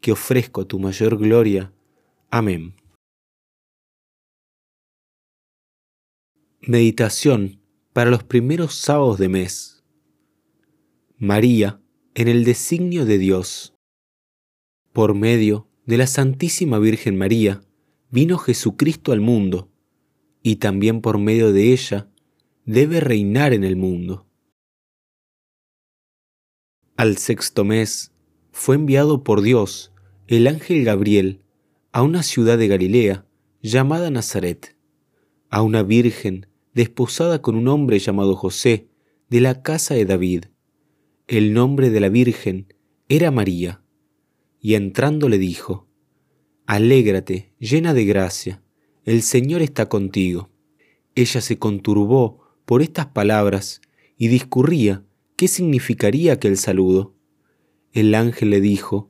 que ofrezco tu mayor gloria. Amén. Meditación para los primeros sábados de mes. María en el designio de Dios. Por medio de la Santísima Virgen María vino Jesucristo al mundo, y también por medio de ella debe reinar en el mundo. Al sexto mes fue enviado por Dios el ángel Gabriel a una ciudad de Galilea llamada Nazaret, a una virgen desposada con un hombre llamado José de la casa de David. El nombre de la virgen era María, y entrando le dijo, Alégrate, llena de gracia, el Señor está contigo. Ella se conturbó por estas palabras y discurría qué significaría aquel saludo. El ángel le dijo,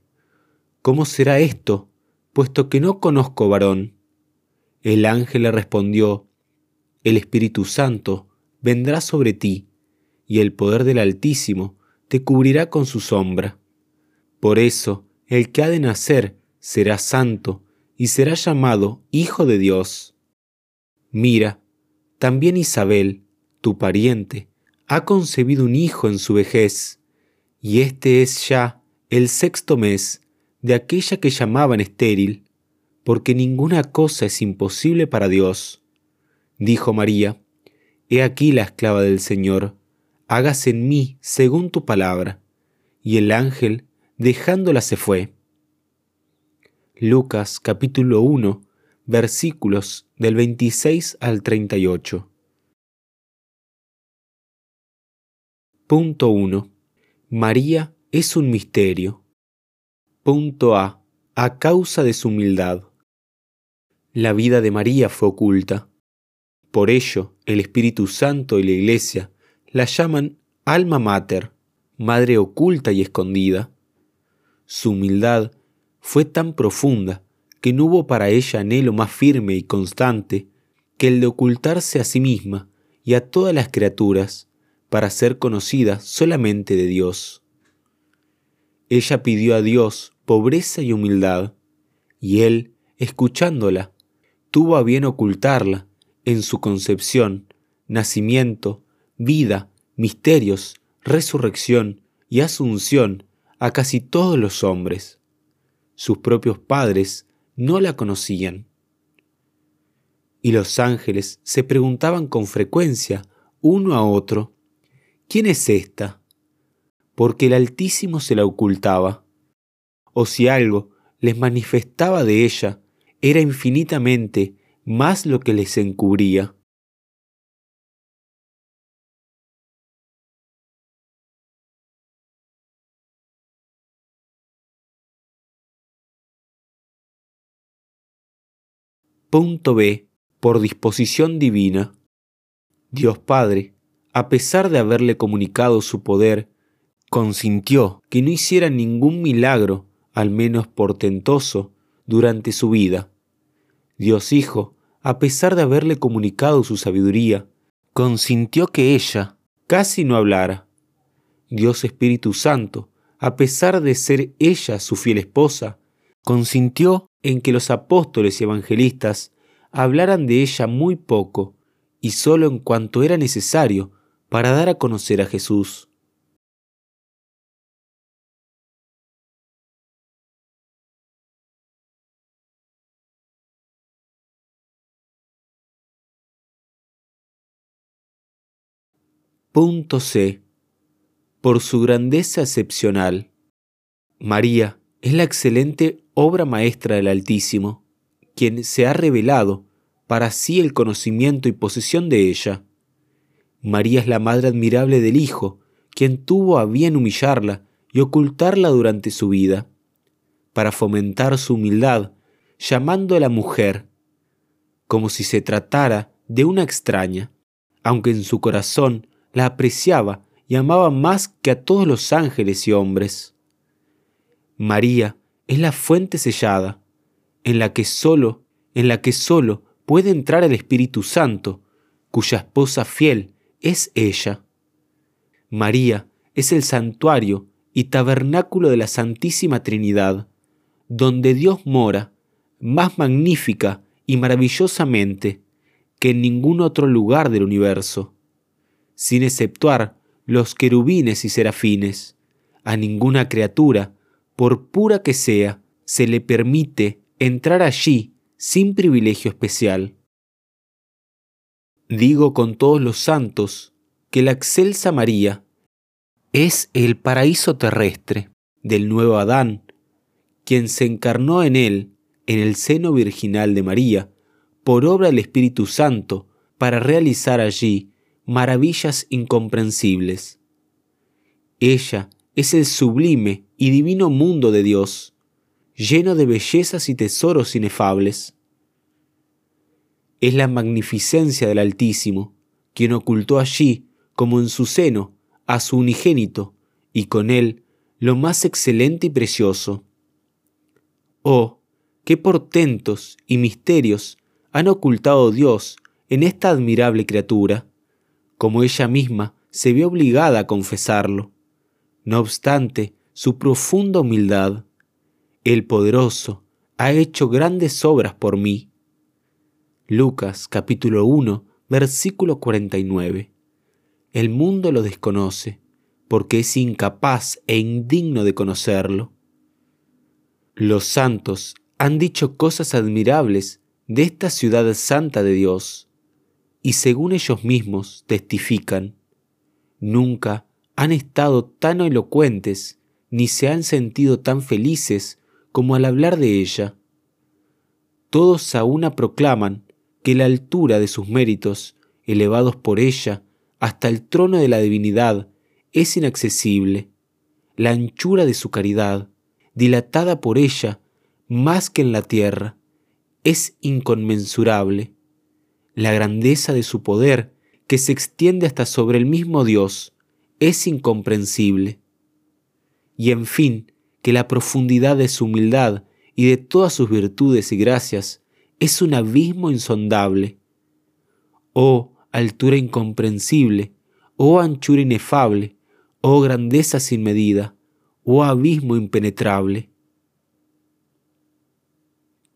¿Cómo será esto, puesto que no conozco varón? El ángel le respondió, El Espíritu Santo vendrá sobre ti, y el poder del Altísimo te cubrirá con su sombra. Por eso, el que ha de nacer será santo, y será llamado Hijo de Dios. Mira, también Isabel, tu pariente, ha concebido un hijo en su vejez, y este es ya el sexto mes de aquella que llamaban estéril, porque ninguna cosa es imposible para Dios. Dijo María, He aquí la esclava del Señor, hágase en mí según tu palabra. Y el ángel, dejándola, se fue. Lucas capítulo 1, versículos del 26 al 38. Punto 1. María es un misterio. Punto A. A causa de su humildad. La vida de María fue oculta. Por ello, el Espíritu Santo y la Iglesia la llaman alma mater, madre oculta y escondida. Su humildad fue tan profunda que no hubo para ella anhelo más firme y constante que el de ocultarse a sí misma y a todas las criaturas para ser conocida solamente de Dios. Ella pidió a Dios pobreza y humildad, y Él, escuchándola, tuvo a bien ocultarla en su concepción, nacimiento, vida, misterios, resurrección y asunción a casi todos los hombres. Sus propios padres no la conocían. Y los ángeles se preguntaban con frecuencia uno a otro, ¿quién es esta? Porque el Altísimo se la ocultaba. O si algo les manifestaba de ella, era infinitamente más lo que les encubría. Punto B. Por disposición divina. Dios Padre a pesar de haberle comunicado su poder, consintió que no hiciera ningún milagro, al menos portentoso, durante su vida. Dios Hijo, a pesar de haberle comunicado su sabiduría, consintió que ella casi no hablara. Dios Espíritu Santo, a pesar de ser ella su fiel esposa, consintió en que los apóstoles y evangelistas hablaran de ella muy poco y sólo en cuanto era necesario para dar a conocer a Jesús. C. Por su grandeza excepcional. María es la excelente obra maestra del Altísimo, quien se ha revelado para sí el conocimiento y posesión de ella. María es la madre admirable del Hijo, quien tuvo a bien humillarla y ocultarla durante su vida, para fomentar su humildad, llamando a la mujer, como si se tratara de una extraña, aunque en su corazón la apreciaba y amaba más que a todos los ángeles y hombres. María es la fuente sellada, en la que solo, en la que solo puede entrar el Espíritu Santo, cuya esposa fiel es ella. María es el santuario y tabernáculo de la Santísima Trinidad, donde Dios mora más magnífica y maravillosamente que en ningún otro lugar del universo, sin exceptuar los querubines y serafines. A ninguna criatura, por pura que sea, se le permite entrar allí sin privilegio especial. Digo con todos los santos que la excelsa María es el paraíso terrestre del nuevo Adán, quien se encarnó en él, en el seno virginal de María, por obra del Espíritu Santo, para realizar allí maravillas incomprensibles. Ella es el sublime y divino mundo de Dios, lleno de bellezas y tesoros inefables. Es la magnificencia del Altísimo, quien ocultó allí, como en su seno, a su unigénito, y con él lo más excelente y precioso. Oh, qué portentos y misterios han ocultado Dios en esta admirable criatura, como ella misma se ve obligada a confesarlo. No obstante su profunda humildad, el poderoso ha hecho grandes obras por mí. Lucas capítulo 1 versículo 49. El mundo lo desconoce, porque es incapaz e indigno de conocerlo. Los santos han dicho cosas admirables de esta ciudad santa de Dios, y según ellos mismos testifican, nunca han estado tan elocuentes ni se han sentido tan felices como al hablar de ella. Todos a una proclaman que la altura de sus méritos, elevados por ella hasta el trono de la divinidad, es inaccesible. La anchura de su caridad, dilatada por ella más que en la tierra, es inconmensurable. La grandeza de su poder, que se extiende hasta sobre el mismo Dios, es incomprensible. Y en fin, que la profundidad de su humildad y de todas sus virtudes y gracias es un abismo insondable. Oh altura incomprensible, oh anchura inefable, oh grandeza sin medida, oh abismo impenetrable.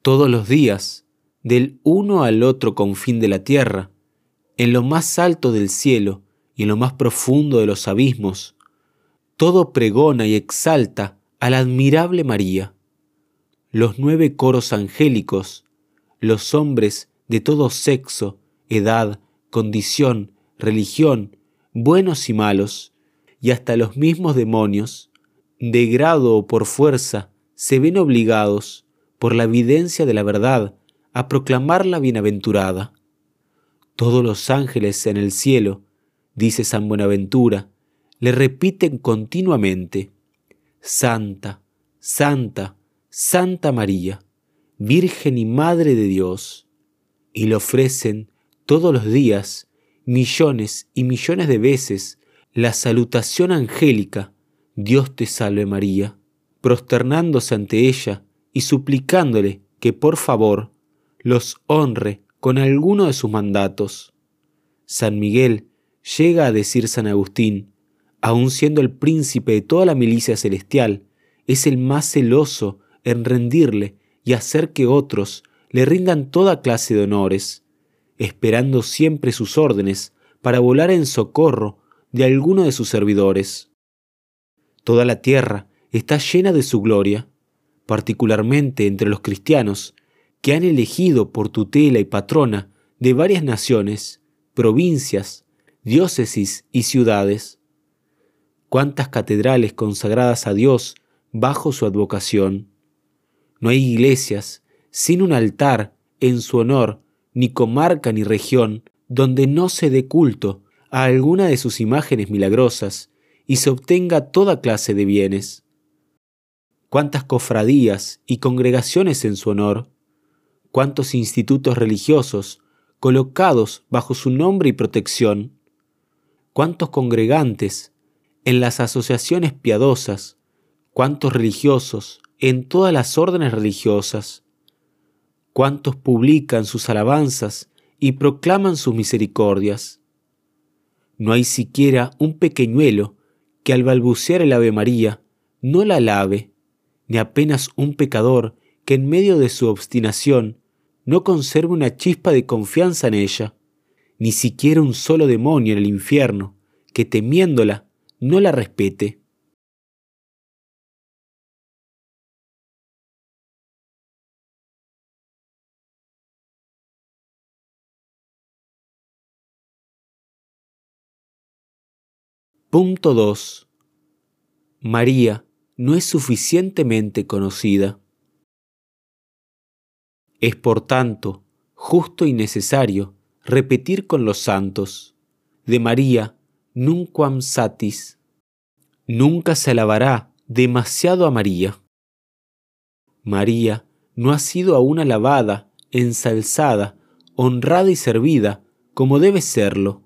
Todos los días, del uno al otro confín de la tierra, en lo más alto del cielo y en lo más profundo de los abismos, todo pregona y exalta a la admirable María. Los nueve coros angélicos, los hombres de todo sexo, edad, condición, religión, buenos y malos, y hasta los mismos demonios, de grado o por fuerza, se ven obligados, por la evidencia de la verdad, a proclamarla bienaventurada. Todos los ángeles en el cielo, dice San Buenaventura, le repiten continuamente, Santa, Santa, Santa María, Virgen y Madre de Dios, y le ofrecen todos los días, millones y millones de veces, la salutación angélica, Dios te salve María, prosternándose ante ella y suplicándole que por favor los honre con alguno de sus mandatos. San Miguel llega a decir San Agustín, aun siendo el príncipe de toda la milicia celestial, es el más celoso en rendirle y hacer que otros le rindan toda clase de honores esperando siempre sus órdenes para volar en socorro de alguno de sus servidores. Toda la tierra está llena de su gloria, particularmente entre los cristianos, que han elegido por tutela y patrona de varias naciones, provincias, diócesis y ciudades. Cuántas catedrales consagradas a Dios bajo su advocación. No hay iglesias sin un altar en su honor, ni comarca ni región donde no se dé culto a alguna de sus imágenes milagrosas y se obtenga toda clase de bienes. Cuántas cofradías y congregaciones en su honor, cuántos institutos religiosos colocados bajo su nombre y protección, cuántos congregantes en las asociaciones piadosas, cuántos religiosos en todas las órdenes religiosas, cuántos publican sus alabanzas y proclaman sus misericordias. No hay siquiera un pequeñuelo que al balbucear el Ave María no la alabe, ni apenas un pecador que en medio de su obstinación no conserve una chispa de confianza en ella, ni siquiera un solo demonio en el infierno que temiéndola no la respete. Punto 2. María no es suficientemente conocida. Es por tanto justo y necesario repetir con los santos, de María nunquam satis, nunca se alabará demasiado a María. María no ha sido aún alabada, ensalzada, honrada y servida como debe serlo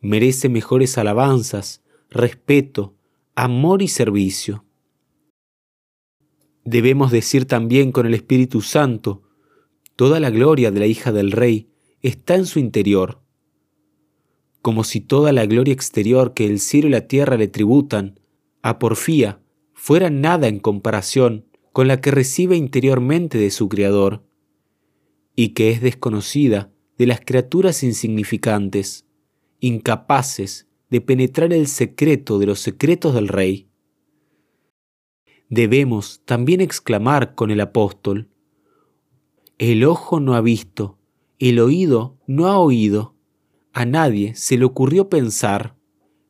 merece mejores alabanzas, respeto, amor y servicio. Debemos decir también con el Espíritu Santo, toda la gloria de la hija del Rey está en su interior, como si toda la gloria exterior que el cielo y la tierra le tributan a porfía fuera nada en comparación con la que recibe interiormente de su Creador, y que es desconocida de las criaturas insignificantes incapaces de penetrar el secreto de los secretos del Rey. Debemos también exclamar con el apóstol, el ojo no ha visto, el oído no ha oído, a nadie se le ocurrió pensar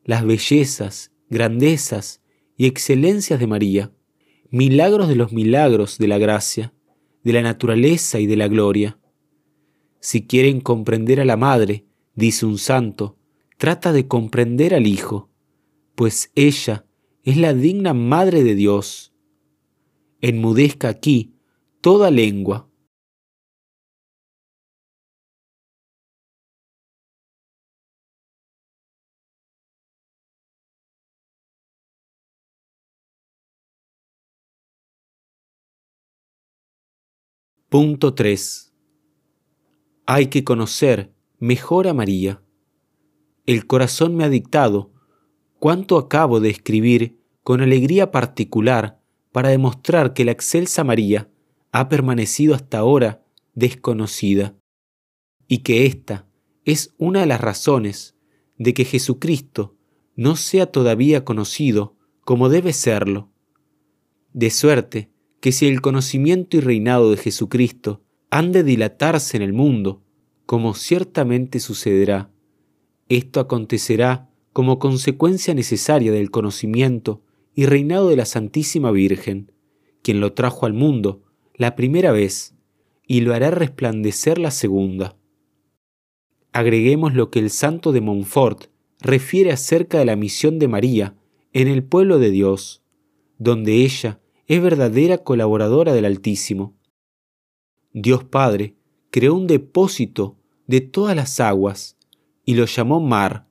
las bellezas, grandezas y excelencias de María, milagros de los milagros de la gracia, de la naturaleza y de la gloria. Si quieren comprender a la Madre, dice un santo, trata de comprender al Hijo, pues ella es la digna Madre de Dios. Enmudezca aquí toda lengua. Punto 3. Hay que conocer mejor a María el corazón me ha dictado cuánto acabo de escribir con alegría particular para demostrar que la excelsa María ha permanecido hasta ahora desconocida y que esta es una de las razones de que Jesucristo no sea todavía conocido como debe serlo. De suerte que si el conocimiento y reinado de Jesucristo han de dilatarse en el mundo, como ciertamente sucederá, esto acontecerá como consecuencia necesaria del conocimiento y reinado de la Santísima Virgen, quien lo trajo al mundo la primera vez y lo hará resplandecer la segunda. Agreguemos lo que el santo de Montfort refiere acerca de la misión de María en el pueblo de Dios, donde ella es verdadera colaboradora del Altísimo. Dios Padre creó un depósito de todas las aguas y lo llamó mar,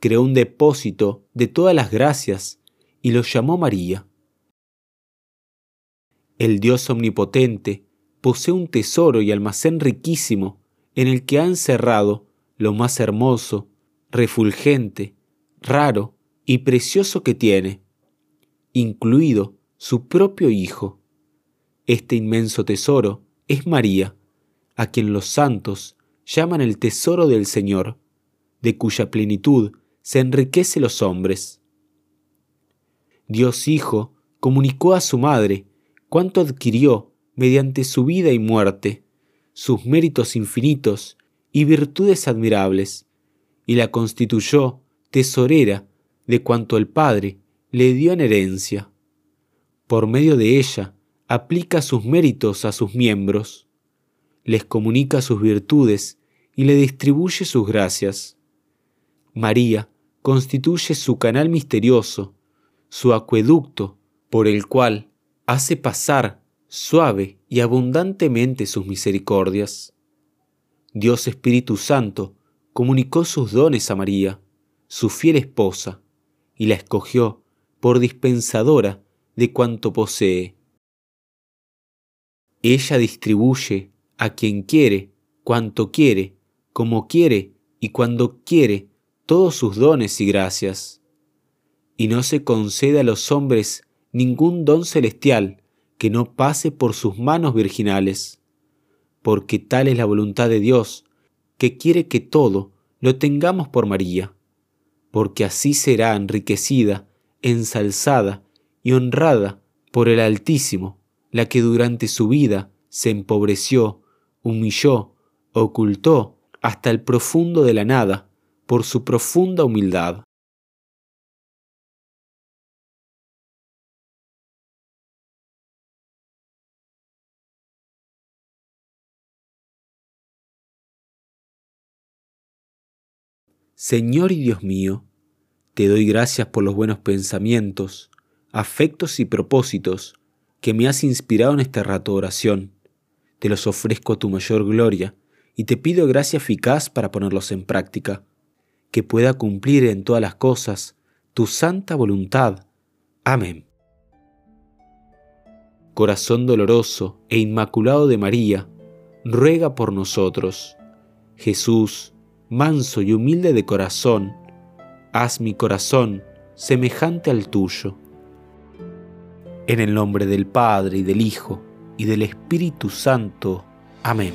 creó un depósito de todas las gracias y lo llamó María. El Dios omnipotente posee un tesoro y almacén riquísimo en el que ha encerrado lo más hermoso, refulgente, raro y precioso que tiene, incluido su propio Hijo. Este inmenso tesoro es María, a quien los santos llaman el tesoro del Señor de cuya plenitud se enriquece los hombres. Dios Hijo comunicó a su madre cuánto adquirió mediante su vida y muerte, sus méritos infinitos y virtudes admirables, y la constituyó tesorera de cuanto el Padre le dio en herencia. Por medio de ella aplica sus méritos a sus miembros, les comunica sus virtudes y le distribuye sus gracias. María constituye su canal misterioso, su acueducto, por el cual hace pasar suave y abundantemente sus misericordias. Dios Espíritu Santo comunicó sus dones a María, su fiel esposa, y la escogió por dispensadora de cuanto posee. Ella distribuye a quien quiere, cuanto quiere, como quiere y cuando quiere todos sus dones y gracias. Y no se concede a los hombres ningún don celestial que no pase por sus manos virginales, porque tal es la voluntad de Dios, que quiere que todo lo tengamos por María, porque así será enriquecida, ensalzada y honrada por el Altísimo, la que durante su vida se empobreció, humilló, ocultó hasta el profundo de la nada por su profunda humildad. Señor y Dios mío, te doy gracias por los buenos pensamientos, afectos y propósitos que me has inspirado en este rato de oración. Te los ofrezco a tu mayor gloria y te pido gracia eficaz para ponerlos en práctica, que pueda cumplir en todas las cosas tu santa voluntad. Amén. Corazón doloroso e inmaculado de María, ruega por nosotros. Jesús, manso y humilde de corazón, haz mi corazón semejante al tuyo. En el nombre del Padre y del Hijo y del Espíritu Santo. Amén.